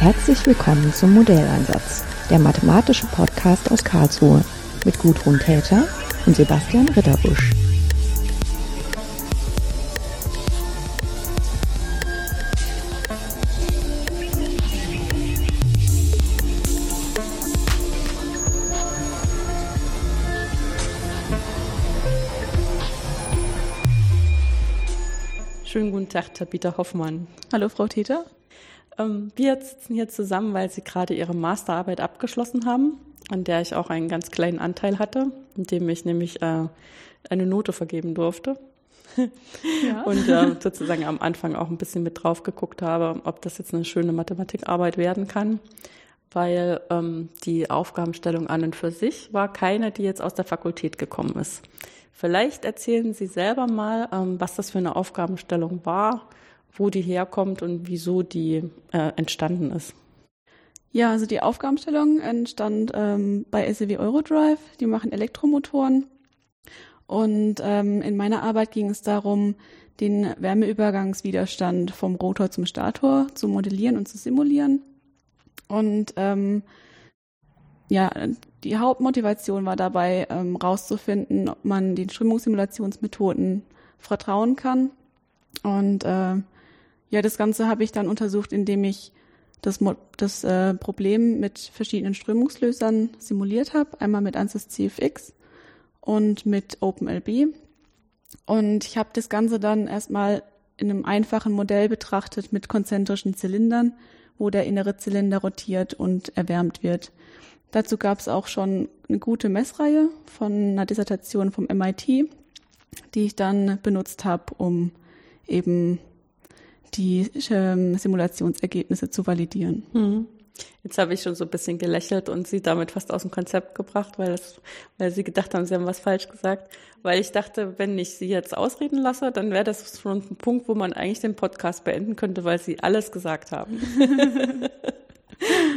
Herzlich willkommen zum Modelleinsatz, der mathematische Podcast aus Karlsruhe mit Gudrun Täter und Sebastian Ritterbusch. Schönen guten Tag, Tabitha Hoffmann. Hallo, Frau Täter. Ähm, wir sitzen hier zusammen, weil Sie gerade Ihre Masterarbeit abgeschlossen haben, an der ich auch einen ganz kleinen Anteil hatte, indem ich nämlich äh, eine Note vergeben durfte. Ja. Und äh, sozusagen am Anfang auch ein bisschen mit drauf geguckt habe, ob das jetzt eine schöne Mathematikarbeit werden kann. Weil ähm, die Aufgabenstellung an und für sich war keine, die jetzt aus der Fakultät gekommen ist. Vielleicht erzählen Sie selber mal, ähm, was das für eine Aufgabenstellung war, wo die herkommt und wieso die äh, entstanden ist. Ja, also die Aufgabenstellung entstand ähm, bei SEW Eurodrive. Die machen Elektromotoren. Und ähm, in meiner Arbeit ging es darum, den Wärmeübergangswiderstand vom Rotor zum Stator zu modellieren und zu simulieren. Und ähm, ja, die Hauptmotivation war dabei, ähm, rauszufinden, ob man den Strömungssimulationsmethoden vertrauen kann. Und äh, ja, das Ganze habe ich dann untersucht, indem ich das, das äh, Problem mit verschiedenen Strömungslösern simuliert habe. Einmal mit ANSYS CFX und mit OpenLB. Und ich habe das Ganze dann erstmal in einem einfachen Modell betrachtet mit konzentrischen Zylindern, wo der innere Zylinder rotiert und erwärmt wird. Dazu gab es auch schon eine gute Messreihe von einer Dissertation vom MIT, die ich dann benutzt habe, um eben die ähm, Simulationsergebnisse zu validieren. Mhm. Jetzt habe ich schon so ein bisschen gelächelt und sie damit fast aus dem Konzept gebracht, weil, das, weil sie gedacht haben, sie haben was falsch gesagt. Weil ich dachte, wenn ich sie jetzt ausreden lasse, dann wäre das schon ein Punkt, wo man eigentlich den Podcast beenden könnte, weil sie alles gesagt haben.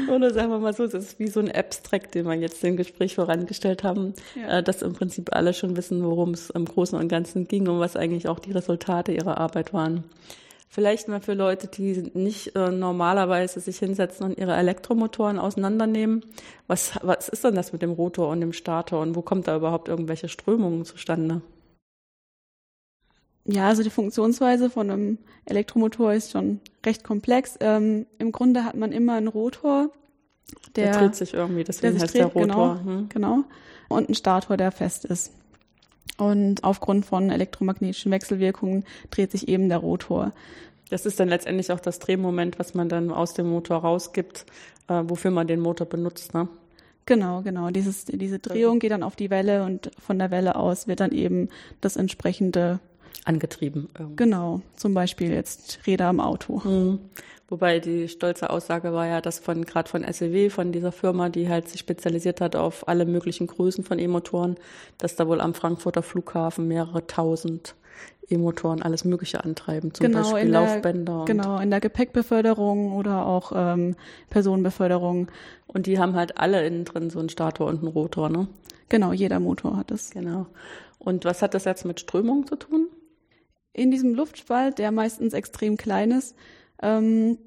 Oder sagen wir mal so, es ist wie so ein Abstract, den wir jetzt im Gespräch vorangestellt haben, ja. äh, dass im Prinzip alle schon wissen, worum es im Großen und Ganzen ging und was eigentlich auch die Resultate ihrer Arbeit waren. Vielleicht mal für Leute, die nicht äh, normalerweise sich hinsetzen und ihre Elektromotoren auseinandernehmen. Was, was ist denn das mit dem Rotor und dem Stator und wo kommt da überhaupt irgendwelche Strömungen zustande? Ja, also die Funktionsweise von einem Elektromotor ist schon recht komplex. Ähm, Im Grunde hat man immer einen Rotor, der, der dreht sich irgendwie, deswegen heißt dreht, der Rotor. Genau, hm. genau. Und einen Stator, der fest ist. Und aufgrund von elektromagnetischen Wechselwirkungen dreht sich eben der Rotor. Das ist dann letztendlich auch das Drehmoment, was man dann aus dem Motor rausgibt, äh, wofür man den Motor benutzt, ne? Genau, genau. Dieses, diese Drehung geht dann auf die Welle und von der Welle aus wird dann eben das entsprechende angetrieben. Irgendwie. Genau, zum Beispiel jetzt Räder im Auto. Mhm. Wobei die stolze Aussage war ja, dass von gerade von SEW, von dieser Firma, die halt sich spezialisiert hat auf alle möglichen Größen von E-Motoren, dass da wohl am Frankfurter Flughafen mehrere tausend E-Motoren alles Mögliche antreiben, zum genau, Beispiel Laufbänder. genau, in der Gepäckbeförderung oder auch ähm, Personenbeförderung. Und die haben halt alle innen drin so einen Stator und einen Rotor, ne? Genau, jeder Motor hat es. Genau. Und was hat das jetzt mit Strömung zu tun? In diesem Luftspalt, der meistens extrem klein ist, ähm,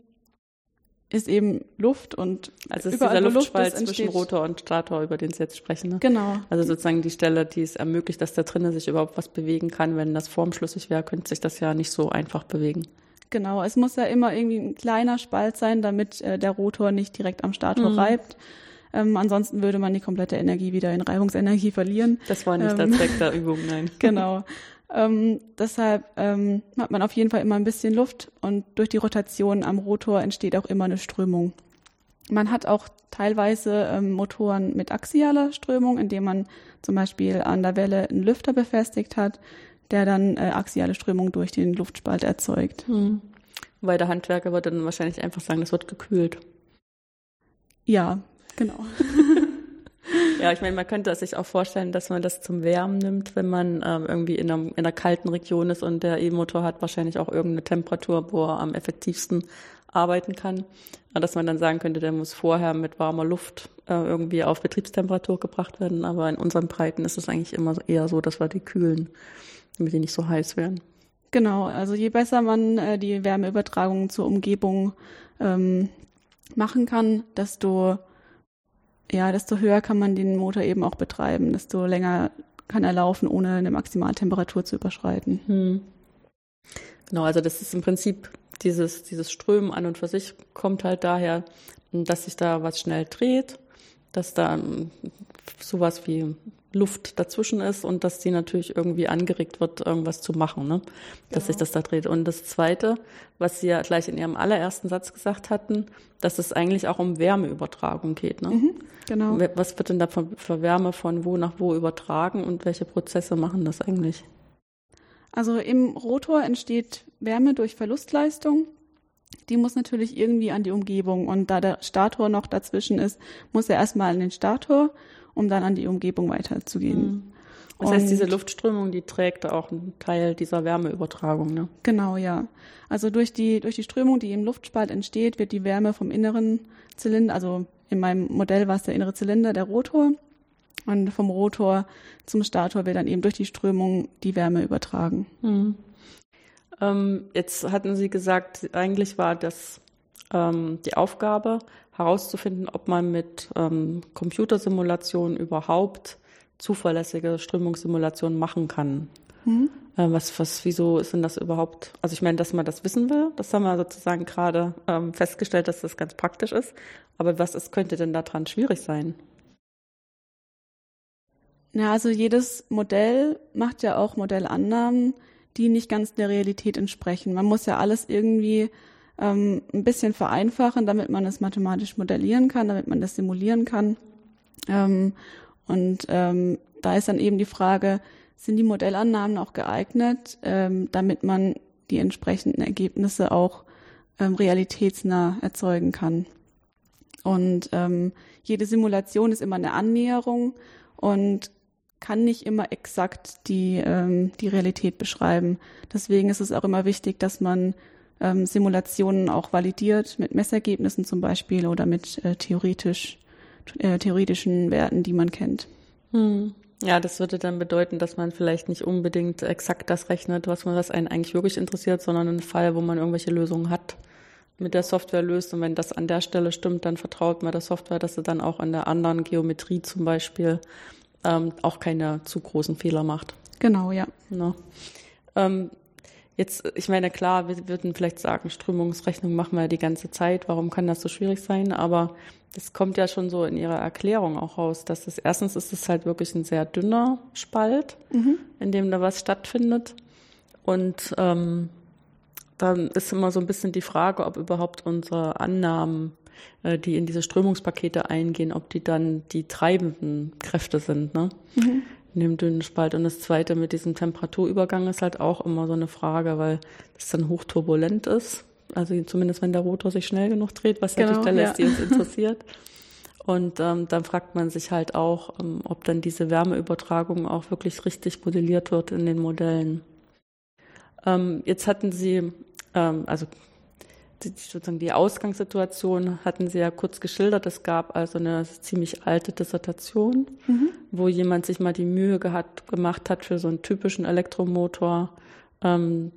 ist eben Luft und also ist dieser Luftspalt Luft zwischen Rotor und Stator, über den Sie jetzt sprechen. Ne? Genau. Also sozusagen die Stelle, die es ermöglicht, dass da drinnen sich überhaupt was bewegen kann. Wenn das formschlüssig wäre, könnte sich das ja nicht so einfach bewegen. Genau, es muss ja immer irgendwie ein kleiner Spalt sein, damit äh, der Rotor nicht direkt am Stator mhm. reibt. Ähm, ansonsten würde man die komplette Energie wieder in Reibungsenergie verlieren. Das war nicht ähm, der Zweck der Übung, nein. genau. Ähm, deshalb ähm, hat man auf jeden Fall immer ein bisschen Luft und durch die Rotation am Rotor entsteht auch immer eine Strömung. Man hat auch teilweise ähm, Motoren mit axialer Strömung, indem man zum Beispiel an der Welle einen Lüfter befestigt hat, der dann äh, axiale Strömung durch den Luftspalt erzeugt. Hm. Weil der Handwerker würde dann wahrscheinlich einfach sagen, das wird gekühlt. Ja, genau. Ja, ich meine, man könnte sich auch vorstellen, dass man das zum Wärmen nimmt, wenn man ähm, irgendwie in einer, in einer kalten Region ist und der E-Motor hat wahrscheinlich auch irgendeine Temperatur, wo er am effektivsten arbeiten kann. Dass man dann sagen könnte, der muss vorher mit warmer Luft äh, irgendwie auf Betriebstemperatur gebracht werden. Aber in unseren Breiten ist es eigentlich immer eher so, dass wir die kühlen, damit die nicht so heiß werden. Genau, also je besser man äh, die Wärmeübertragung zur Umgebung ähm, machen kann, desto ja, desto höher kann man den Motor eben auch betreiben, desto länger kann er laufen, ohne eine Maximaltemperatur zu überschreiten. Hm. Genau, also das ist im Prinzip dieses, dieses Strömen an und für sich kommt halt daher, dass sich da was schnell dreht, dass da sowas wie Luft dazwischen ist und dass die natürlich irgendwie angeregt wird, irgendwas zu machen, ne? dass genau. sich das da dreht. Und das Zweite, was Sie ja gleich in Ihrem allerersten Satz gesagt hatten, dass es eigentlich auch um Wärmeübertragung geht. Ne? Mhm, genau. Was wird denn da für Wärme von wo nach wo übertragen und welche Prozesse machen das eigentlich? Also im Rotor entsteht Wärme durch Verlustleistung. Die muss natürlich irgendwie an die Umgebung und da der Stator noch dazwischen ist, muss er erstmal an den Stator um dann an die Umgebung weiterzugehen. Mhm. Das heißt, diese Luftströmung, die trägt auch einen Teil dieser Wärmeübertragung, ne? Genau, ja. Also durch die, durch die Strömung, die im Luftspalt entsteht, wird die Wärme vom inneren Zylinder, also in meinem Modell war es der innere Zylinder, der Rotor. Und vom Rotor zum Stator wird dann eben durch die Strömung die Wärme übertragen. Mhm. Ähm, jetzt hatten Sie gesagt, eigentlich war das ähm, die Aufgabe, herauszufinden, ob man mit ähm, Computersimulationen überhaupt zuverlässige Strömungssimulationen machen kann. Mhm. Äh, was, was, wieso ist denn das überhaupt? Also ich meine, dass man das wissen will, das haben wir sozusagen gerade ähm, festgestellt, dass das ganz praktisch ist. Aber was ist, könnte denn daran schwierig sein? Ja, also jedes Modell macht ja auch Modellannahmen, die nicht ganz der Realität entsprechen. Man muss ja alles irgendwie ähm, ein bisschen vereinfachen, damit man es mathematisch modellieren kann, damit man das simulieren kann. Ähm, und ähm, da ist dann eben die Frage, sind die Modellannahmen auch geeignet, ähm, damit man die entsprechenden Ergebnisse auch ähm, realitätsnah erzeugen kann. Und ähm, jede Simulation ist immer eine Annäherung und kann nicht immer exakt die, ähm, die Realität beschreiben. Deswegen ist es auch immer wichtig, dass man ähm, Simulationen auch validiert mit Messergebnissen zum Beispiel oder mit äh, theoretisch, äh, theoretischen Werten, die man kennt. Hm. Ja, das würde dann bedeuten, dass man vielleicht nicht unbedingt exakt das rechnet, was man was einen eigentlich wirklich interessiert, sondern einen Fall, wo man irgendwelche Lösungen hat, mit der Software löst. Und wenn das an der Stelle stimmt, dann vertraut man der Software, dass sie dann auch in der anderen Geometrie zum Beispiel ähm, auch keine zu großen Fehler macht. Genau, ja. Ne? Ähm, Jetzt, ich meine, klar, wir würden vielleicht sagen, Strömungsrechnung machen wir die ganze Zeit. Warum kann das so schwierig sein? Aber das kommt ja schon so in Ihrer Erklärung auch raus, dass das erstens ist es halt wirklich ein sehr dünner Spalt, mhm. in dem da was stattfindet. Und ähm, dann ist immer so ein bisschen die Frage, ob überhaupt unsere Annahmen, äh, die in diese Strömungspakete eingehen, ob die dann die treibenden Kräfte sind. Ne? Mhm in dem dünnen Spalt. Und das Zweite mit diesem Temperaturübergang ist halt auch immer so eine Frage, weil es dann hochturbulent ist. Also zumindest wenn der Rotor sich schnell genug dreht, was genau, die Stelle ja. die uns interessiert. Und ähm, dann fragt man sich halt auch, ähm, ob dann diese Wärmeübertragung auch wirklich richtig modelliert wird in den Modellen. Ähm, jetzt hatten Sie, ähm, also die, sozusagen die Ausgangssituation hatten Sie ja kurz geschildert. Es gab also eine ziemlich alte Dissertation, mhm. wo jemand sich mal die Mühe gehat, gemacht hat, für so einen typischen Elektromotor ähm,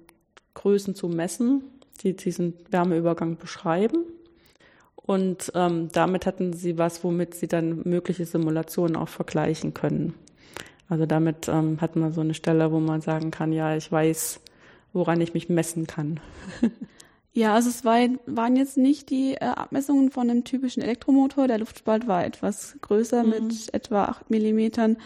Größen zu messen, die diesen Wärmeübergang beschreiben. Und ähm, damit hatten Sie was, womit Sie dann mögliche Simulationen auch vergleichen können. Also damit ähm, hat man so eine Stelle, wo man sagen kann, ja, ich weiß, woran ich mich messen kann. Ja, also es war, waren jetzt nicht die äh, Abmessungen von einem typischen Elektromotor. Der Luftspalt war etwas größer mhm. mit etwa acht Millimetern.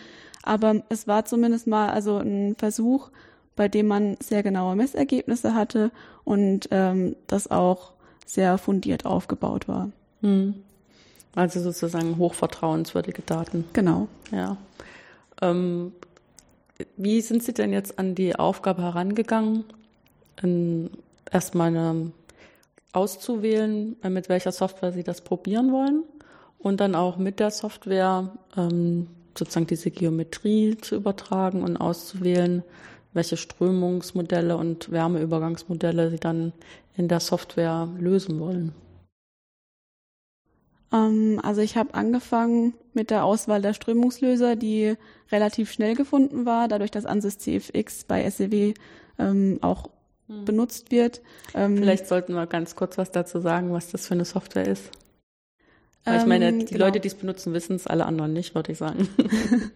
Aber es war zumindest mal also ein Versuch, bei dem man sehr genaue Messergebnisse hatte und ähm, das auch sehr fundiert aufgebaut war. Mhm. Also sozusagen hochvertrauenswürdige Daten. Genau. Ja. Ähm, wie sind Sie denn jetzt an die Aufgabe herangegangen? In erstmal eine, auszuwählen, äh, mit welcher Software Sie das probieren wollen und dann auch mit der Software ähm, sozusagen diese Geometrie zu übertragen und auszuwählen, welche Strömungsmodelle und Wärmeübergangsmodelle Sie dann in der Software lösen wollen. Ähm, also ich habe angefangen mit der Auswahl der Strömungslöser, die relativ schnell gefunden war, dadurch, dass ANSYS CFX bei SEW ähm, auch hm. benutzt wird. Ähm, Vielleicht sollten wir ganz kurz was dazu sagen, was das für eine Software ist. Weil ich meine, Ähm, die genau. Leute, die es benutzen, wissen es, alle anderen nicht, würde ich sagen.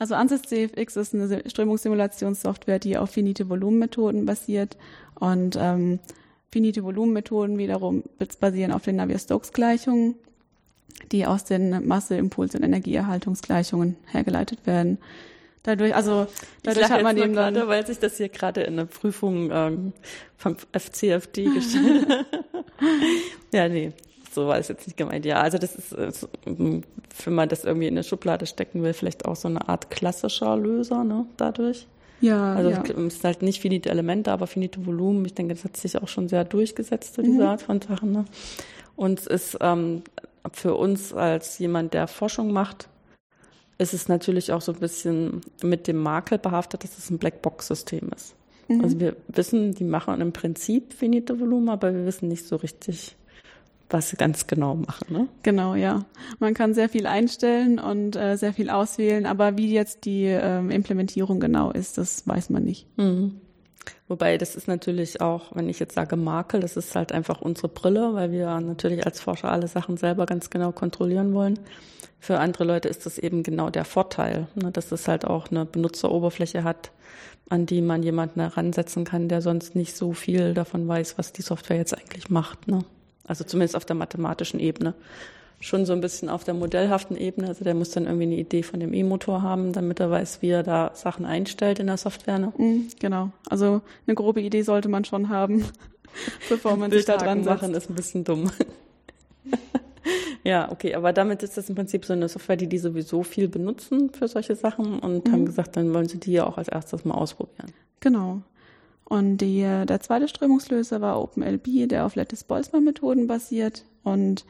Also ANSYS CFX ist eine Si- Strömungssimulationssoftware, die auf finite Volumenmethoden basiert und ähm, finite Volumenmethoden wiederum basieren auf den Navier-Stokes-Gleichungen, die aus den Masse-, Impuls- und Energieerhaltungsgleichungen hergeleitet werden. Dadurch, also dadurch hat man eben dann gerade, weil sich das hier gerade in der Prüfung ähm, vom FCFD gestellt hat. ja, nee, so war es jetzt nicht gemeint. Ja, also das ist, äh, so, ähm, wenn man das irgendwie in eine Schublade stecken will, vielleicht auch so eine Art klassischer Löser, ne, dadurch. ja, Also ja. es ist halt nicht finite Elemente, aber finite Volumen. Ich denke, das hat sich auch schon sehr durchgesetzt, so diese Mhm. Art von Sachen. Ne? Und es ist ähm, für uns als jemand, der Forschung macht, ist es natürlich auch so ein bisschen mit dem Makel behaftet, dass es ein Blackbox-System ist. Mhm. Also wir wissen, die machen im Prinzip finite Volumen, aber wir wissen nicht so richtig, was sie ganz genau machen. Ne? Genau, ja. Man kann sehr viel einstellen und äh, sehr viel auswählen, aber wie jetzt die ähm, Implementierung genau ist, das weiß man nicht. Mhm. Wobei das ist natürlich auch, wenn ich jetzt sage Makel, das ist halt einfach unsere Brille, weil wir natürlich als Forscher alle Sachen selber ganz genau kontrollieren wollen. Für andere Leute ist das eben genau der Vorteil, ne, dass es halt auch eine Benutzeroberfläche hat, an die man jemanden heransetzen kann, der sonst nicht so viel davon weiß, was die Software jetzt eigentlich macht. Ne? Also zumindest auf der mathematischen Ebene. Schon so ein bisschen auf der modellhaften Ebene. Also der muss dann irgendwie eine Idee von dem E-Motor haben, damit er weiß, wie er da Sachen einstellt in der Software. Ne? Mhm, genau. Also eine grobe Idee sollte man schon haben, bevor man sich da dran setzt. machen ist ein bisschen dumm. ja, okay, aber damit ist das im Prinzip so eine Software, die die sowieso viel benutzen für solche Sachen und Mhm. haben gesagt, dann wollen sie die ja auch als erstes mal ausprobieren. Genau. Und die, äh, der zweite Strömungslöser war OpenLB, der auf Lattice-Boltzmann-Methoden basiert. Und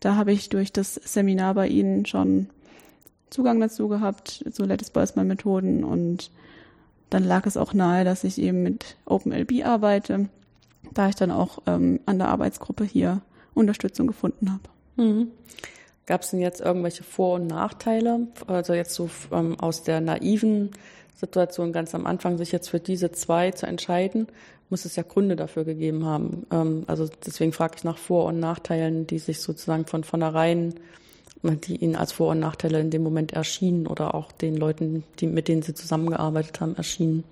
da habe ich durch das Seminar bei Ihnen schon Zugang dazu gehabt, zu Lattice-Boltzmann-Methoden. Und dann lag es auch nahe, dass ich eben mit OpenLB arbeite, da ich dann auch ähm, an der Arbeitsgruppe hier Unterstützung gefunden habe. Mhm. Gab es denn jetzt irgendwelche Vor- und Nachteile? Also jetzt so ähm, aus der naiven Situation ganz am Anfang, sich jetzt für diese zwei zu entscheiden, muss es ja Gründe dafür gegeben haben. Ähm, also deswegen frage ich nach Vor- und Nachteilen, die sich sozusagen von vornherein, die Ihnen als Vor- und Nachteile in dem Moment erschienen oder auch den Leuten, die, mit denen Sie zusammengearbeitet haben, erschienen.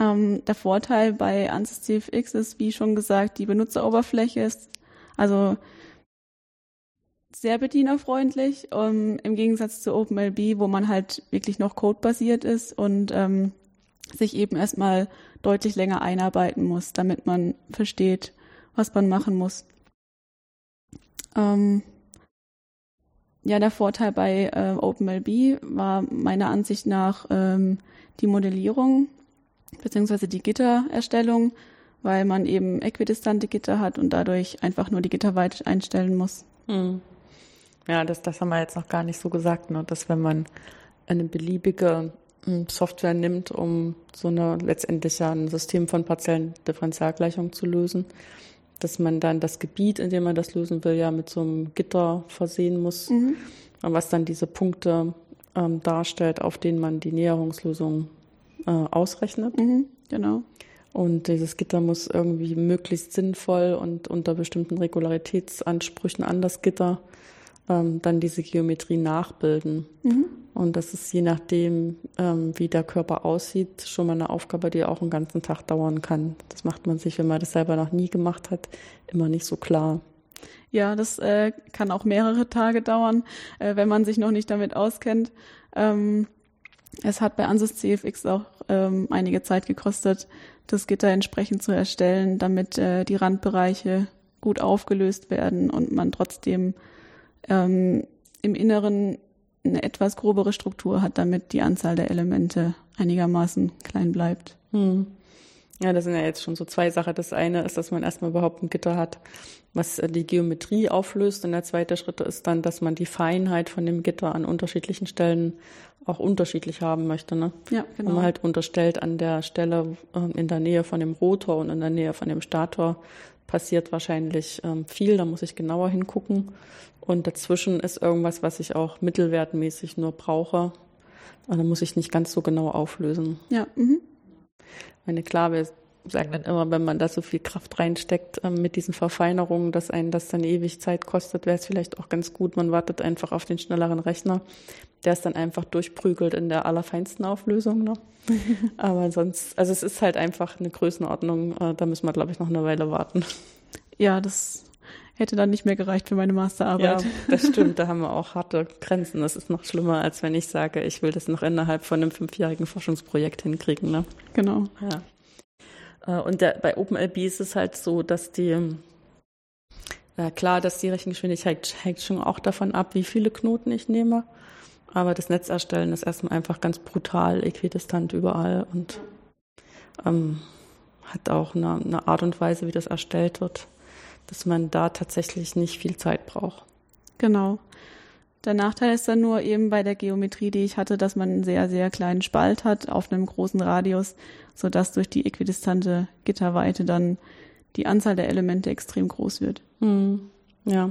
Ähm, der Vorteil bei ANSYS CFX ist, wie schon gesagt, die Benutzeroberfläche ist also sehr bedienerfreundlich, ähm, im Gegensatz zu OpenLB, wo man halt wirklich noch codebasiert ist und ähm, sich eben erstmal deutlich länger einarbeiten muss, damit man versteht, was man machen muss. Ähm, ja, der Vorteil bei äh, OpenLB war meiner Ansicht nach ähm, die Modellierung beziehungsweise die Gittererstellung, weil man eben äquidistante Gitter hat und dadurch einfach nur die Gitterweite einstellen muss. Hm. Ja, das, das haben wir jetzt noch gar nicht so gesagt, ne? dass wenn man eine beliebige Software nimmt, um so eine letztendlich ja ein System von partiellen Differentialgleichungen zu lösen, dass man dann das Gebiet, in dem man das lösen will, ja mit so einem Gitter versehen muss, Mhm. was dann diese Punkte ähm, darstellt, auf denen man die Näherungslösung äh, ausrechnet. Mhm, genau. Und dieses Gitter muss irgendwie möglichst sinnvoll und unter bestimmten Regularitätsansprüchen an das Gitter ähm, dann diese Geometrie nachbilden. Mhm. Und das ist je nachdem, ähm, wie der Körper aussieht, schon mal eine Aufgabe, die auch einen ganzen Tag dauern kann. Das macht man sich, wenn man das selber noch nie gemacht hat, immer nicht so klar. Ja, das äh, kann auch mehrere Tage dauern, äh, wenn man sich noch nicht damit auskennt. Ähm, es hat bei Ansys CFX auch ähm, einige Zeit gekostet, das Gitter entsprechend zu erstellen, damit äh, die Randbereiche gut aufgelöst werden und man trotzdem ähm, im Inneren eine etwas grobere Struktur hat, damit die Anzahl der Elemente einigermaßen klein bleibt. Hm. Ja, das sind ja jetzt schon so zwei Sachen. Das eine ist, dass man erstmal überhaupt ein Gitter hat, was äh, die Geometrie auflöst. Und der zweite Schritt ist dann, dass man die Feinheit von dem Gitter an unterschiedlichen Stellen auch unterschiedlich haben möchte. Ne? Ja, Wenn genau. man halt unterstellt, an der Stelle ähm, in der Nähe von dem Rotor und in der Nähe von dem Stator passiert wahrscheinlich ähm, viel, da muss ich genauer hingucken. Und dazwischen ist irgendwas, was ich auch mittelwertmäßig nur brauche. Und da muss ich nicht ganz so genau auflösen. ja, mhm. Meine, klar, wir sagen dann immer, wenn man da so viel Kraft reinsteckt ähm, mit diesen Verfeinerungen, dass einen das dann ewig Zeit kostet, wäre es vielleicht auch ganz gut. Man wartet einfach auf den schnelleren Rechner, der es dann einfach durchprügelt in der allerfeinsten Auflösung. Ne? Aber sonst, also es ist halt einfach eine Größenordnung, äh, da müssen wir, glaube ich, noch eine Weile warten. Ja, das hätte dann nicht mehr gereicht für meine Masterarbeit. Ja, das stimmt, da haben wir auch harte Grenzen. Das ist noch schlimmer, als wenn ich sage, ich will das noch innerhalb von einem fünfjährigen Forschungsprojekt hinkriegen. Ne? Genau. Ja. Äh, und der, bei OpenLB ist es halt so, dass die, äh, klar, dass die Rechengeschwindigkeit hängt schon auch davon ab, wie viele Knoten ich nehme. Aber das Netz erstellen ist erstmal einfach ganz brutal, äquidistant überall und ähm, hat auch eine, eine Art und Weise, wie das erstellt wird, dass man da tatsächlich nicht viel Zeit braucht. Genau. Der Nachteil ist dann nur eben bei der Geometrie, die ich hatte, dass man einen sehr, sehr kleinen Spalt hat auf einem großen Radius, sodass durch die äquidistante Gitterweite dann die Anzahl der Elemente extrem groß wird. Hm. Ja.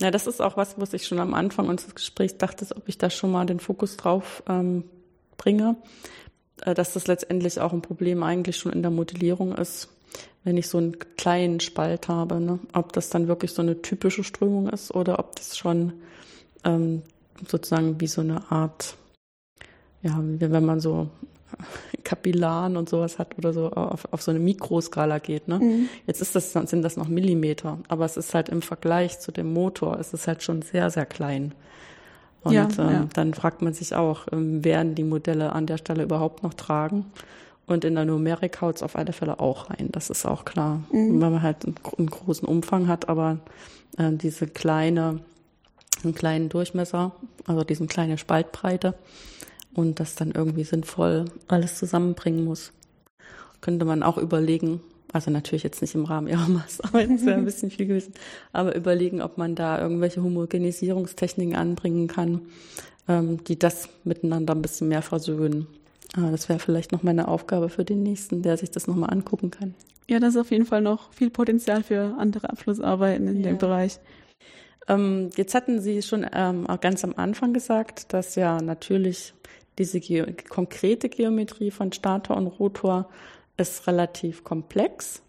Ja, das ist auch was, was ich schon am Anfang unseres Gesprächs dachte, ob ich da schon mal den Fokus drauf ähm, bringe, äh, dass das letztendlich auch ein Problem eigentlich schon in der Modellierung ist, wenn ich so einen kleinen Spalt habe, ne? ob das dann wirklich so eine typische Strömung ist oder ob das schon ähm, sozusagen wie so eine Art, ja, wenn man so Kapillaren und sowas hat oder so auf, auf so eine Mikroskala geht. Ne? Mhm. Jetzt ist das, sind das noch Millimeter, aber es ist halt im Vergleich zu dem Motor, es ist halt schon sehr, sehr klein. Und ja, ähm, ja. dann fragt man sich auch, ähm, werden die Modelle an der Stelle überhaupt noch tragen? Und in der Numerik haut es auf alle Fälle auch rein, das ist auch klar. Mhm. Weil man halt einen, einen, großen Umfang hat, aber äh, diese kleine, einen kleinen Durchmesser, also diese kleine Spaltbreite und das dann irgendwie sinnvoll alles zusammenbringen muss. Könnte man auch überlegen, also natürlich jetzt nicht im Rahmen ihrer Masterarbeit, das wäre ein bisschen viel gewesen, aber überlegen, ob man da irgendwelche Homogenisierungstechniken anbringen kann, ähm, die das miteinander ein bisschen mehr versöhnen. Aber das wäre vielleicht noch meine Aufgabe für den nächsten, der sich das nochmal angucken kann. Ja, das ist auf jeden Fall noch viel Potenzial für andere Abschlussarbeiten in ja. dem Bereich. Ähm, jetzt hatten Sie schon ähm, auch ganz am Anfang gesagt, dass ja natürlich diese Ge konkrete Geometrie von Stator und Rotor ist relativ komplex.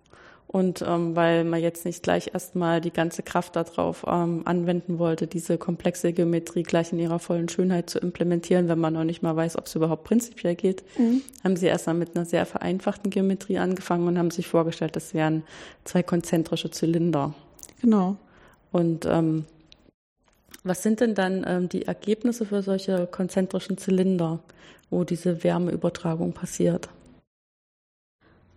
Und ähm, weil man jetzt nicht gleich erstmal die ganze Kraft darauf ähm, anwenden wollte, diese komplexe Geometrie gleich in ihrer vollen Schönheit zu implementieren, wenn man noch nicht mal weiß, ob es überhaupt prinzipiell geht, mhm. haben sie erstmal mit einer sehr vereinfachten Geometrie angefangen und haben sich vorgestellt, das wären zwei konzentrische Zylinder. Genau. Und ähm, was sind denn dann ähm, die Ergebnisse für solche konzentrischen Zylinder, wo diese Wärmeübertragung passiert?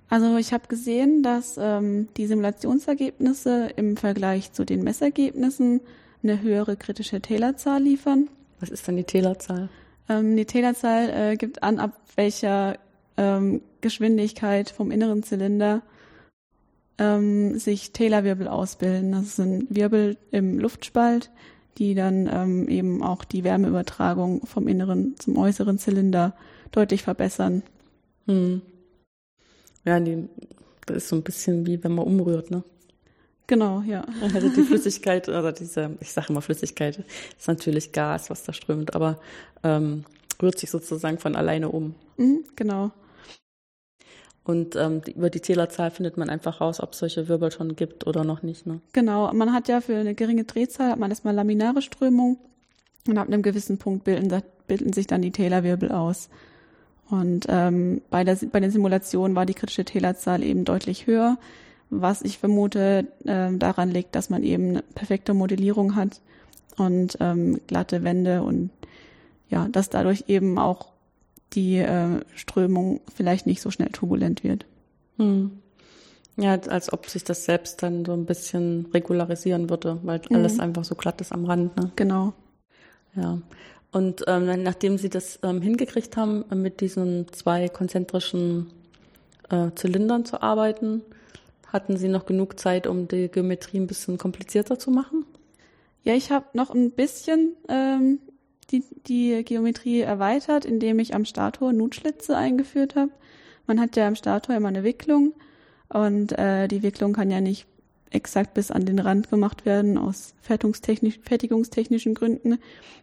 Also ich habe gesehen, dass ähm, die Simulationsergebnisse im Vergleich zu den Messergebnissen eine höhere kritische Taylorzahl liefern. Was ist denn die Taylorzahl? Ähm, die Taylorzahl äh, gibt an, ab welcher ähm, Geschwindigkeit vom inneren Zylinder ähm, sich Taylorwirbel ausbilden. Das sind Wirbel im Luftspalt, die dann ähm, eben auch die Wärmeübertragung vom inneren zum äußeren Zylinder deutlich verbessern. Hm. Ja, die, das ist so ein bisschen wie wenn man umrührt, ne? Genau, ja. Also die Flüssigkeit, oder diese, ich sage immer Flüssigkeit, ist natürlich Gas, was da strömt, aber ähm, rührt sich sozusagen von alleine um. Mhm, genau. Und ähm, über die Zählerzahl findet man einfach raus, ob es solche Wirbel schon gibt oder noch nicht. Ne? Genau, man hat ja für eine geringe Drehzahl hat man erstmal laminare Strömung und ab einem gewissen Punkt bilden, bilden sich dann die Taylorwirbel aus. Und ähm, bei, der, bei den Simulationen war die kritische Taylorzahl eben deutlich höher, was ich vermute äh, daran liegt, dass man eben eine perfekte Modellierung hat und ähm, glatte Wände und ja, dass dadurch eben auch die äh, Strömung vielleicht nicht so schnell turbulent wird. Hm. Ja, als ob sich das selbst dann so ein bisschen regularisieren würde, weil mhm. alles einfach so glatt ist am Rand. Ne? Genau. Ja. Und ähm, nachdem Sie das ähm, hingekriegt haben, äh, mit diesen zwei konzentrischen äh, Zylindern zu arbeiten, hatten Sie noch genug Zeit, um die Geometrie ein bisschen komplizierter zu machen? Ja, ich habe noch ein bisschen ähm, die, die Geometrie erweitert, indem ich am Stator Nutschlitze eingeführt habe. Man hat ja am Stator immer eine Wicklung und äh, die Wicklung kann ja nicht exakt bis an den Rand gemacht werden aus fertigungstechnisch, fertigungstechnischen Gründen.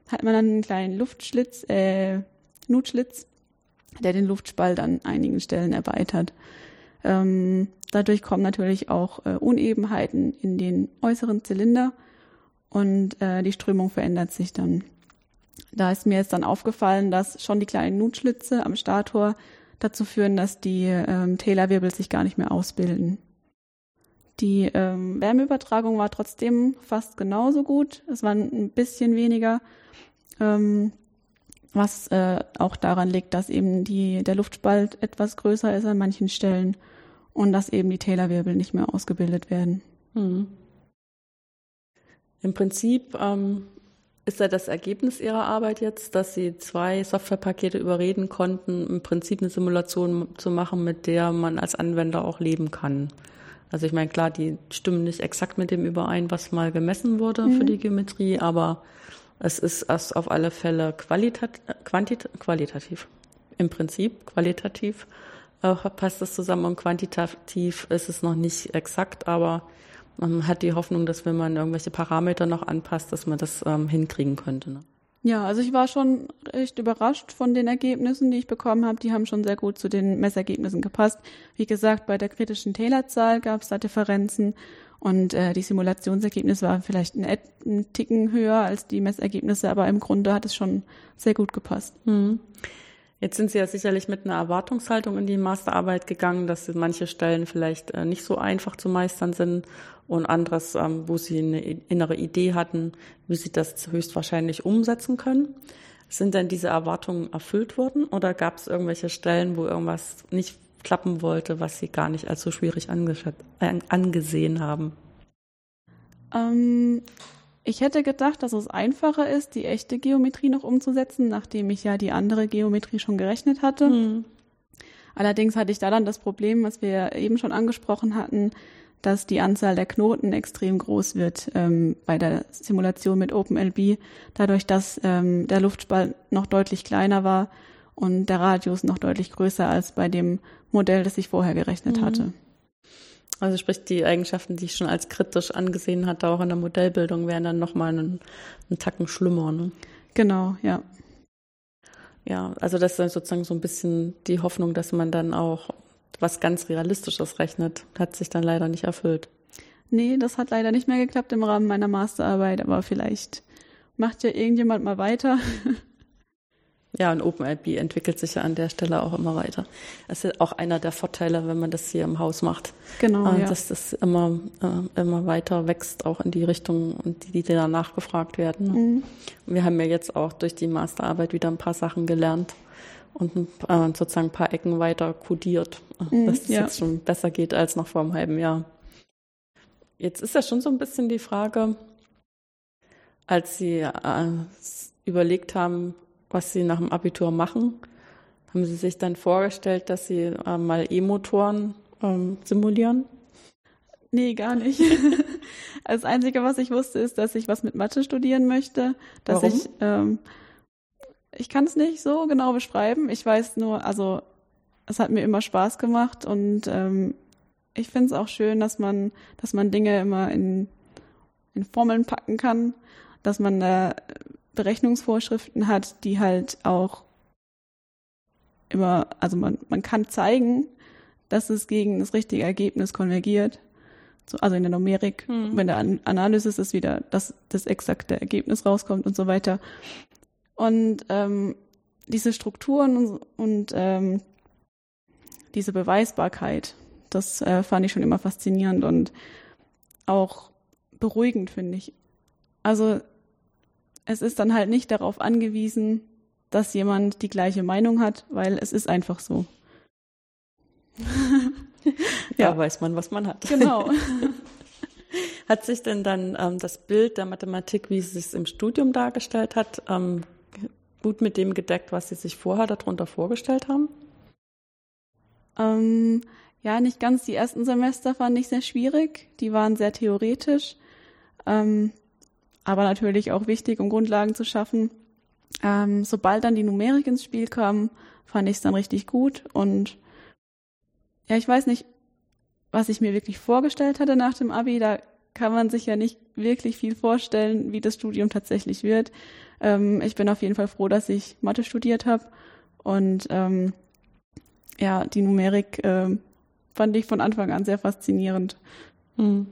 Hat man dann einen kleinen Luftschlitz, äh, Nutschlitz, der den Luftspalt an einigen Stellen erweitert. Ähm, dadurch kommen natürlich auch äh, Unebenheiten in den äußeren Zylinder und äh, die Strömung verändert sich dann. Da ist mir jetzt dann aufgefallen, dass schon die kleinen Nutschlitze am Stator dazu führen, dass die ähm, Taylorwirbel sich gar nicht mehr ausbilden. Die ähm, Wärmeübertragung war trotzdem fast genauso gut. Es waren ein bisschen weniger, ähm, was äh, auch daran liegt, dass eben die, der Luftspalt etwas größer ist an manchen Stellen und dass eben die Taylorwirbel nicht mehr ausgebildet werden. Mhm. Im Prinzip ähm, ist ja das Ergebnis Ihrer Arbeit jetzt, dass Sie zwei Softwarepakete überreden konnten, im Prinzip eine Simulation zu machen, mit der man als Anwender auch leben kann. Also ich meine, klar, die stimmen nicht exakt mit dem überein, was mal gemessen wurde mhm. für die Geometrie, aber es ist erst auf alle Fälle qualitat quantit qualitativ. Im Prinzip qualitativ äh, passt das zusammen und quantitativ ist es noch nicht exakt, aber man hat die Hoffnung, dass wenn man irgendwelche Parameter noch anpasst, dass man das ähm, hinkriegen könnte. Ne? Ja, also ich war schon echt überrascht von den Ergebnissen, die ich bekommen habe. Die haben schon sehr gut zu den Messergebnissen gepasst. Wie gesagt, bei der kritischen Taylorzahl gab es da Differenzen und äh, die Simulationsergebnisse waren vielleicht einen, einen Ticken höher als die Messergebnisse, aber im Grunde hat es schon sehr gut gepasst. Mhm. Jetzt sind Sie ja sicherlich mit einer Erwartungshaltung in die Masterarbeit gegangen, dass manche Stellen vielleicht äh, nicht so einfach zu meistern sind und anderes, ähm, wo Sie eine innere Idee hatten, wie Sie das höchstwahrscheinlich umsetzen können. Sind denn diese Erwartungen erfüllt worden oder gab es irgendwelche Stellen, wo irgendwas nicht klappen wollte, was Sie gar nicht als so schwierig angesehen haben? Ähm, ich hätte gedacht, dass es einfacher ist, die echte Geometrie noch umzusetzen, nachdem ich ja die andere Geometrie schon gerechnet hatte. Hm. Allerdings hatte ich da dann das Problem, was wir eben schon angesprochen hatten, dass die Anzahl der Knoten extrem groß wird ähm, bei der Simulation mit OpenLB, dadurch, dass ähm, der Luftspalt noch deutlich kleiner war und der Radius noch deutlich größer als bei dem Modell, das ich vorher gerechnet mhm. hatte. Also sprich, die Eigenschaften, die ich schon als kritisch angesehen hatte, auch in der Modellbildung, wären dann nochmal einen, einen Tacken schlimmer. Ne? Genau, ja. Ja, also das ist sozusagen so ein bisschen die Hoffnung, dass man dann auch was ganz Realistisches rechnet. Hat sich dann leider nicht erfüllt. Nee, das hat leider nicht mehr geklappt im Rahmen meiner Masterarbeit, aber vielleicht macht ja irgendjemand mal weiter. Ja, und OpenLB entwickelt sich ja an der Stelle auch immer weiter. Das ist auch einer der Vorteile, wenn man das hier im Haus macht. Genau. Äh, ja. Dass das immer, äh, immer weiter wächst, auch in die Richtung, die, die danach gefragt werden. Mhm. Wir haben ja jetzt auch durch die Masterarbeit wieder ein paar Sachen gelernt und äh, sozusagen ein paar Ecken weiter kodiert, mhm, dass es ja. jetzt schon besser geht als noch vor einem halben Jahr. Jetzt ist ja schon so ein bisschen die Frage, als Sie äh, überlegt haben, was Sie nach dem Abitur machen, haben Sie sich dann vorgestellt, dass Sie äh, mal E-Motoren ähm, simulieren? Nee, gar nicht. das Einzige, was ich wusste, ist, dass ich was mit Mathe studieren möchte. Dass Warum? ich ähm, ich kann es nicht so genau beschreiben. Ich weiß nur, also es hat mir immer Spaß gemacht und ähm, ich finde es auch schön, dass man, dass man Dinge immer in, in Formeln packen kann, dass man äh, Berechnungsvorschriften hat, die halt auch immer, also man, man kann zeigen, dass es gegen das richtige Ergebnis konvergiert. So, also in der Numerik, hm. wenn der An Analysis ist wieder, dass das exakte Ergebnis rauskommt und so weiter. Und ähm, diese Strukturen und, und ähm, diese Beweisbarkeit, das äh, fand ich schon immer faszinierend und auch beruhigend, finde ich. Also es ist dann halt nicht darauf angewiesen, dass jemand die gleiche Meinung hat, weil es ist einfach so. ja, da weiß man, was man hat. Genau. hat sich denn dann ähm, das Bild der Mathematik, wie es im Studium dargestellt hat, ähm, gut mit dem gedeckt, was Sie sich vorher darunter vorgestellt haben? Ähm, ja, nicht ganz. Die ersten Semester fand ich sehr schwierig. Die waren sehr theoretisch, ähm, aber natürlich auch wichtig, um Grundlagen zu schaffen. Ähm, sobald dann die Numerik ins Spiel kam, fand ich es dann richtig gut. Und ja, ich weiß nicht, was ich mir wirklich vorgestellt hatte nach dem Abi. Da kann man sich ja nicht wirklich viel vorstellen, wie das Studium tatsächlich wird. Ähm, ich bin auf jeden Fall froh, dass ich Mathe studiert habe und ähm, ja, die Numerik äh, fand ich von Anfang an sehr faszinierend. Hm.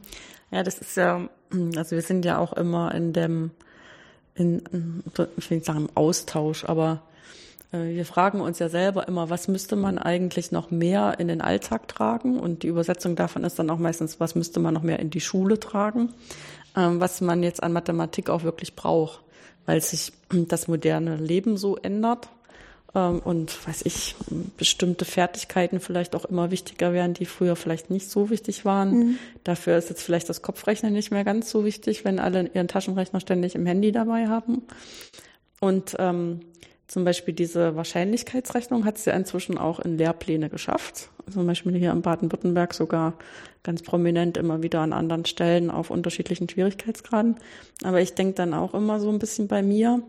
Ja, das ist ja, also wir sind ja auch immer in dem, in, ich will nicht sagen im Austausch, aber wir fragen uns ja selber immer, was müsste man eigentlich noch mehr in den Alltag tragen? Und die Übersetzung davon ist dann auch meistens, was müsste man noch mehr in die Schule tragen? Ähm, was man jetzt an Mathematik auch wirklich braucht, weil sich das moderne Leben so ändert ähm, und weiß ich, bestimmte Fertigkeiten vielleicht auch immer wichtiger werden, die früher vielleicht nicht so wichtig waren. Mhm. Dafür ist jetzt vielleicht das Kopfrechnen nicht mehr ganz so wichtig, wenn alle ihren Taschenrechner ständig im Handy dabei haben. Und ähm, zum Beispiel diese Wahrscheinlichkeitsrechnung hat es ja inzwischen auch in Lehrpläne geschafft. Zum Beispiel hier in Baden-Württemberg sogar ganz prominent immer wieder an anderen Stellen auf unterschiedlichen Schwierigkeitsgraden. Aber ich denke dann auch immer so ein bisschen bei mir,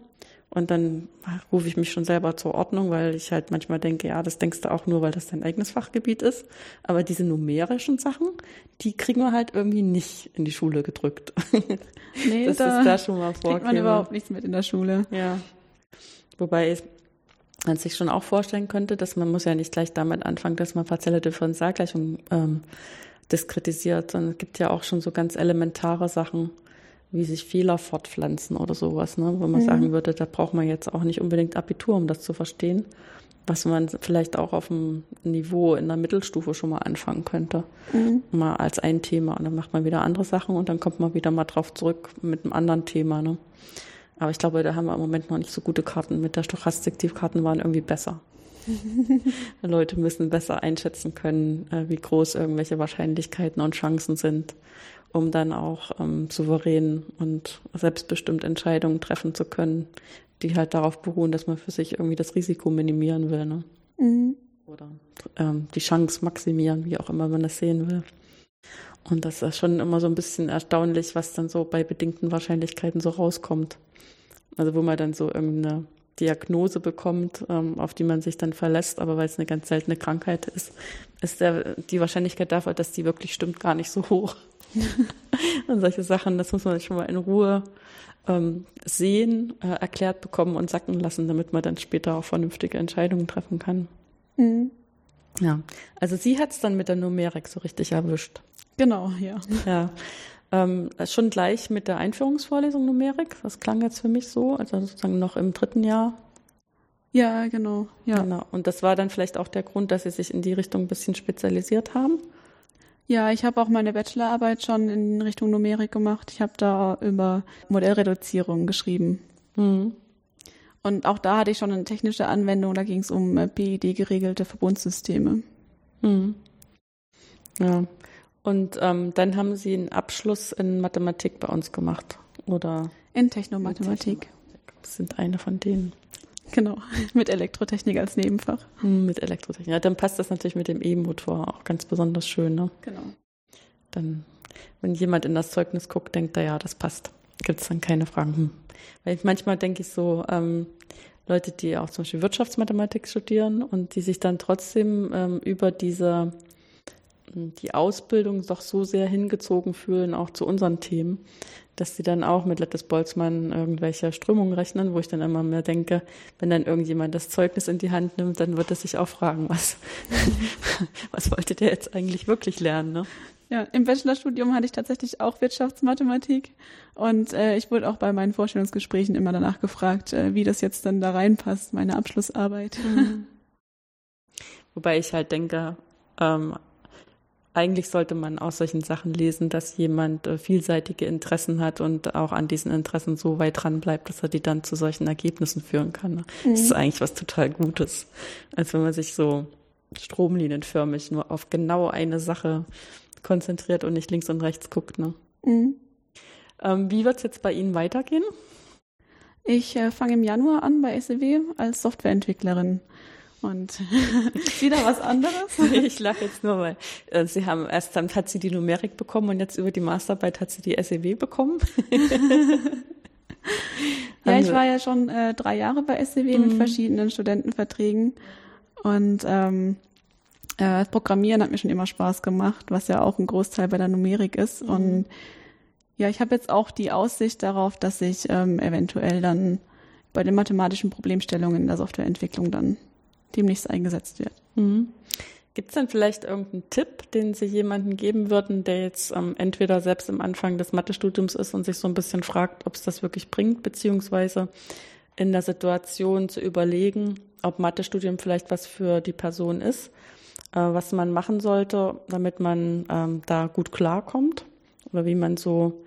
und dann rufe ich mich schon selber zur Ordnung, weil ich halt manchmal denke, ja, das denkst du auch nur, weil das dein eigenes Fachgebiet ist. Aber diese numerischen Sachen, die kriegen wir halt irgendwie nicht in die Schule gedrückt. Nee, das da ist da schon mal vor. Kriegt man überhaupt nichts mit in der Schule. Ja. Wobei man sich schon auch vorstellen könnte, dass man muss ja nicht gleich damit anfangen, dass man partielle Differentialgleichung ähm, diskretisiert, sondern es gibt ja auch schon so ganz elementare Sachen, wie sich Fehler fortpflanzen oder sowas, ne? wo man mhm. sagen würde, da braucht man jetzt auch nicht unbedingt Abitur, um das zu verstehen, was man vielleicht auch auf dem Niveau in der Mittelstufe schon mal anfangen könnte, mhm. mal als ein Thema. Und dann macht man wieder andere Sachen und dann kommt man wieder mal drauf zurück mit einem anderen Thema. Ne? Aber ich glaube, da haben wir im Moment noch nicht so gute Karten. Mit der Stochastik, die Karten waren irgendwie besser. Leute müssen besser einschätzen können, äh, wie groß irgendwelche Wahrscheinlichkeiten und Chancen sind um dann auch ähm, souverän und selbstbestimmt Entscheidungen treffen zu können, die halt darauf beruhen, dass man für sich irgendwie das Risiko minimieren will. Ne? Mhm. Oder ähm, die Chance maximieren, wie auch immer man das sehen will. Und das ist schon immer so ein bisschen erstaunlich, was dann so bei bedingten Wahrscheinlichkeiten so rauskommt. Also wo man dann so irgendeine Diagnose bekommt, ähm, auf die man sich dann verlässt, aber weil es eine ganz seltene Krankheit ist, ist der, die Wahrscheinlichkeit dafür, dass die wirklich stimmt, gar nicht so hoch. und solche Sachen, das muss man schon mal in Ruhe ähm, sehen, äh, erklärt bekommen und sacken lassen, damit man dann später auch vernünftige Entscheidungen treffen kann. Mhm. Ja, also sie hat es dann mit der Numerik so richtig erwischt. Genau, ja. Ja. Ähm, schon gleich mit der Einführungsvorlesung Numerik. Das klang jetzt für mich so, also sozusagen noch im dritten Jahr. Ja, genau, ja. Genau. Und das war dann vielleicht auch der Grund, dass sie sich in die Richtung ein bisschen spezialisiert haben. Ja, ich habe auch meine Bachelorarbeit schon in Richtung Numerik gemacht. Ich habe da über Modellreduzierung geschrieben. Mhm. Und auch da hatte ich schon eine technische Anwendung. Da ging es um PID-geregelte Verbundsysteme. Mhm. Ja. Und ähm, dann haben Sie einen Abschluss in Mathematik bei uns gemacht, oder? In Technomathematik. Das sind eine von denen. Genau, mit Elektrotechnik als Nebenfach. Hm, mit Elektrotechnik. Ja, dann passt das natürlich mit dem E-Motor auch ganz besonders schön. Ne? Genau. Dann, wenn jemand in das Zeugnis guckt, denkt er, ja, das passt. Gibt es dann keine Fragen. Hm. Weil ich, manchmal denke ich so, ähm, Leute, die auch zum Beispiel Wirtschaftsmathematik studieren und die sich dann trotzdem ähm, über diese die Ausbildung doch so sehr hingezogen fühlen, auch zu unseren Themen, dass sie dann auch mit Lettes Boltzmann irgendwelche Strömungen rechnen, wo ich dann immer mehr denke, wenn dann irgendjemand das Zeugnis in die Hand nimmt, dann wird er sich auch fragen, was, was wollte der jetzt eigentlich wirklich lernen, ne? Ja, im Bachelorstudium hatte ich tatsächlich auch Wirtschaftsmathematik und äh, ich wurde auch bei meinen Vorstellungsgesprächen immer danach gefragt, äh, wie das jetzt dann da reinpasst, meine Abschlussarbeit. Mhm. Wobei ich halt denke, ähm, eigentlich sollte man aus solchen Sachen lesen, dass jemand äh, vielseitige Interessen hat und auch an diesen Interessen so weit dran bleibt, dass er die dann zu solchen Ergebnissen führen kann. Ne? Mhm. Das ist eigentlich was total Gutes, als wenn man sich so stromlinienförmig nur auf genau eine Sache konzentriert und nicht links und rechts guckt. Ne? Mhm. Ähm, wie wird es jetzt bei Ihnen weitergehen? Ich äh, fange im Januar an bei SEW als Softwareentwicklerin. Und wieder was anderes? ich lache jetzt nur, weil äh, sie haben erst dann hat sie die Numerik bekommen und jetzt über die Masterarbeit hat sie die SEW bekommen. ja, ich war ja schon äh, drei Jahre bei SEW mhm. mit verschiedenen Studentenverträgen und ähm, äh, Programmieren hat mir schon immer Spaß gemacht, was ja auch ein Großteil bei der Numerik ist. Mhm. Und ja, ich habe jetzt auch die Aussicht darauf, dass ich ähm, eventuell dann bei den mathematischen Problemstellungen in der Softwareentwicklung dann demnächst eingesetzt wird. Mhm. Gibt es denn vielleicht irgendeinen Tipp, den Sie jemandem geben würden, der jetzt ähm, entweder selbst im Anfang des Mathestudiums ist und sich so ein bisschen fragt, ob es das wirklich bringt, beziehungsweise in der Situation zu überlegen, ob Mathestudium vielleicht was für die Person ist, äh, was man machen sollte, damit man ähm, da gut klarkommt oder wie man so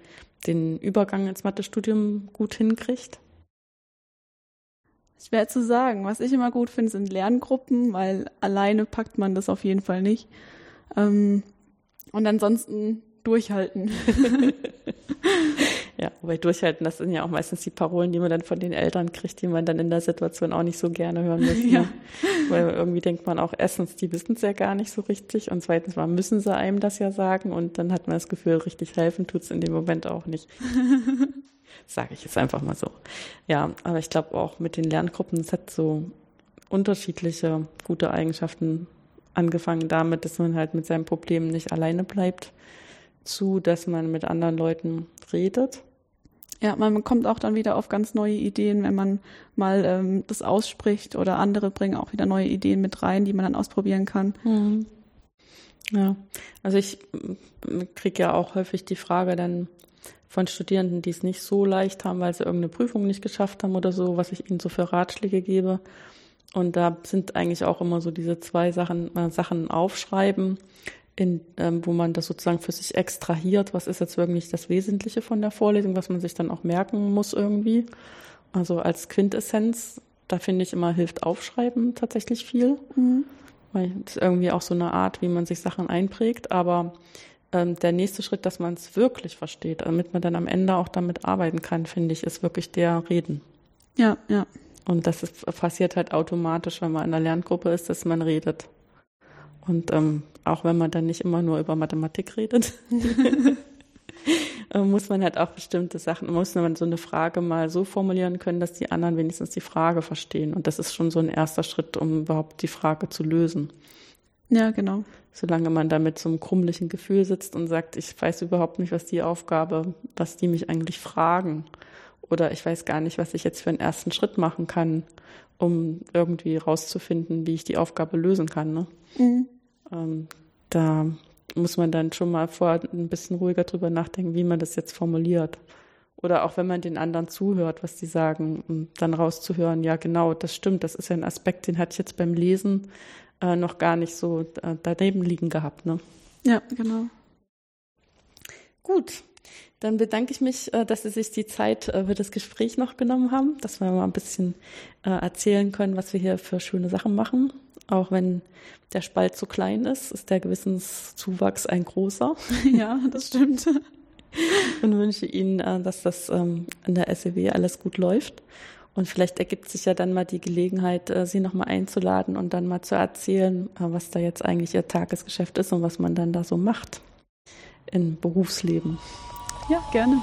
den Übergang ins Mathestudium gut hinkriegt? Schwer zu sagen. Was ich immer gut finde, sind Lerngruppen, weil alleine packt man das auf jeden Fall nicht. Ähm, und ansonsten durchhalten. ja, wobei durchhalten, das sind ja auch meistens die Parolen, die man dann von den Eltern kriegt, die man dann in der Situation auch nicht so gerne hören. Ja. Ne? Weil irgendwie denkt man auch, erstens, die wissen es ja gar nicht so richtig und zweitens mal müssen sie einem das ja sagen und dann hat man das Gefühl, richtig helfen tut es in dem Moment auch nicht. Sage ich jetzt einfach mal so. Ja, aber ich glaube auch mit den Lerngruppen, es hat so unterschiedliche gute Eigenschaften angefangen damit, dass man halt mit seinem Problem nicht alleine bleibt, zu, dass man mit anderen Leuten redet. Ja, man kommt auch dann wieder auf ganz neue Ideen, wenn man mal ähm, das ausspricht oder andere bringen auch wieder neue Ideen mit rein, die man dann ausprobieren kann. Mhm. Ja, also ich kriege ja auch häufig die Frage dann, von Studierenden, die es nicht so leicht haben, weil sie irgendeine Prüfung nicht geschafft haben oder so, was ich ihnen so für Ratschläge gebe. Und da sind eigentlich auch immer so diese zwei Sachen, äh, Sachen aufschreiben, in, ähm, wo man das sozusagen für sich extrahiert. Was ist jetzt wirklich das Wesentliche von der Vorlesung, was man sich dann auch merken muss irgendwie. Also als Quintessenz, da finde ich immer hilft Aufschreiben tatsächlich viel. Mhm. Weil es irgendwie auch so eine Art, wie man sich Sachen einprägt. Aber ähm, der nächste Schritt, dass man es wirklich versteht, damit man dann am Ende auch damit arbeiten kann, finde ich, ist wirklich der Reden. Ja, ja. Und das ist, passiert halt automatisch, wenn man in der Lerngruppe ist, dass man redet. Und ähm, auch wenn man dann nicht immer nur über Mathematik redet, äh, muss man halt auch bestimmte Sachen, muss man so eine Frage mal so formulieren können, dass die anderen wenigstens die Frage verstehen. Und das ist schon so ein erster Schritt, um überhaupt die Frage zu lösen. Ja, genau. Solange man da mit so einem krummlichen Gefühl sitzt und sagt, ich weiß überhaupt nicht, was die Aufgabe, was die mich eigentlich fragen. Oder ich weiß gar nicht, was ich jetzt für einen ersten Schritt machen kann, um irgendwie rauszufinden, wie ich die Aufgabe lösen kann. Ne? Mhm. Ähm, da muss man dann schon mal vorher ein bisschen ruhiger drüber nachdenken, wie man das jetzt formuliert. Oder auch wenn man den anderen zuhört, was die sagen, um dann rauszuhören, ja genau, das stimmt, das ist ja ein Aspekt, den hatte ich jetzt beim Lesen äh, noch gar nicht so äh, daneben liegen gehabt. Ne? Ja, genau. Gut, dann bedanke ich mich, äh, dass Sie sich die Zeit äh, für das Gespräch noch genommen haben, dass wir mal ein bisschen äh, erzählen können, was wir hier für schöne Sachen machen. Auch wenn der Spalt zu klein ist, ist der Gewissenszuwachs ein großer. Ja, das stimmt. Und wünsche Ihnen, dass das ähm, in der SEW alles gut läuft und vielleicht ergibt sich ja dann mal die Gelegenheit, äh, sie nochmal einzuladen und dann mal zu erzählen, äh, was da jetzt eigentlich ihr Tagesgeschäft ist und was man dann da so macht im Berufsleben. Ja, gerne.